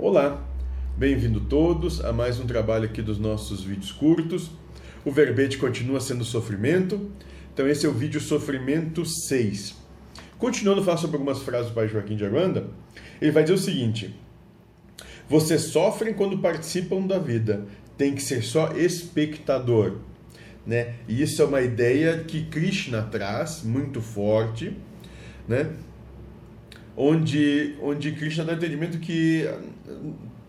Olá, bem-vindo todos a mais um trabalho aqui dos nossos vídeos curtos. O verbete continua sendo sofrimento, então esse é o vídeo Sofrimento 6. Continuando a falar sobre algumas frases do pai Joaquim de Aranda, ele vai dizer o seguinte: Vocês sofrem quando participam da vida, tem que ser só espectador. Né? E isso é uma ideia que Krishna traz muito forte, né? Onde, onde Krishna dá entendimento que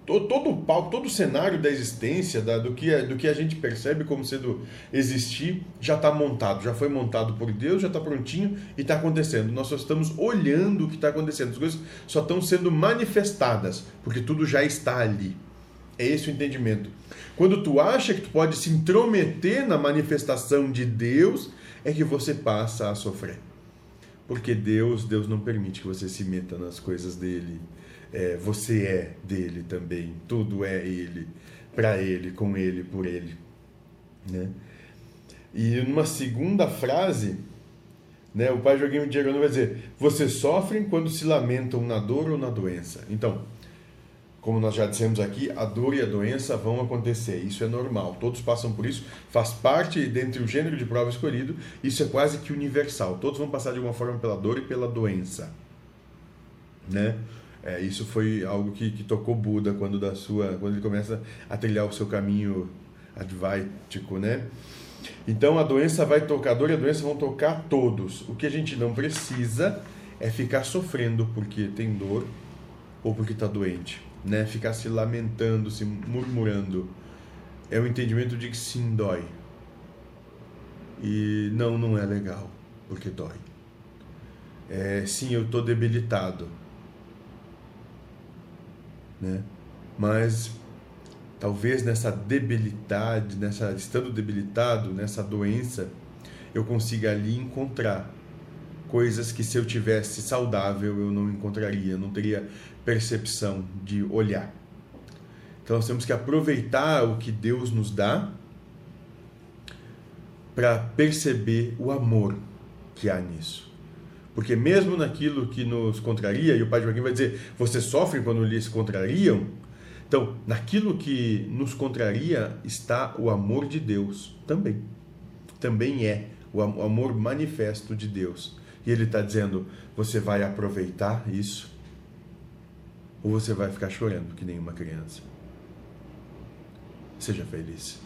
todo o palco, todo o cenário da existência, da, do, que, do que a gente percebe como sendo existir, já está montado, já foi montado por Deus, já está prontinho e está acontecendo. Nós só estamos olhando o que está acontecendo, as coisas só estão sendo manifestadas, porque tudo já está ali. É esse o entendimento. Quando tu acha que tu pode se intrometer na manifestação de Deus, é que você passa a sofrer. Porque Deus, Deus não permite que você se meta nas coisas dele. É, você é dele também. Tudo é ele, para ele, com ele, por ele. Né? E numa segunda frase, né, o pai Joaquim Diego vai dizer: Vocês sofrem quando se lamentam na dor ou na doença. Então, como nós já dissemos aqui, a dor e a doença vão acontecer. Isso é normal. Todos passam por isso. Faz parte dentre o gênero de prova escolhido. Isso é quase que universal. Todos vão passar de alguma forma pela dor e pela doença, né? É, isso foi algo que, que tocou Buda quando da sua, quando ele começa a trilhar o seu caminho advaítico, né? Então a doença vai tocar, a dor e a doença vão tocar todos. O que a gente não precisa é ficar sofrendo porque tem dor ou porque está doente né? Ficar se lamentando, se murmurando. É o entendimento de que sim, dói. E não, não é legal, porque dói. É, sim, eu estou debilitado. Né? Mas talvez nessa debilidade, nessa estando debilitado, nessa doença, eu consiga ali encontrar coisas que se eu tivesse saudável eu não encontraria, não teria percepção de olhar. Então nós temos que aproveitar o que Deus nos dá para perceber o amor que há nisso. Porque mesmo naquilo que nos contraria, e o Pai Joaquim vai dizer, você sofre quando lhes contrariam, então, naquilo que nos contraria está o amor de Deus também. Também é o amor manifesto de Deus. E ele está dizendo: você vai aproveitar isso? Ou você vai ficar chorando que nem uma criança? Seja feliz.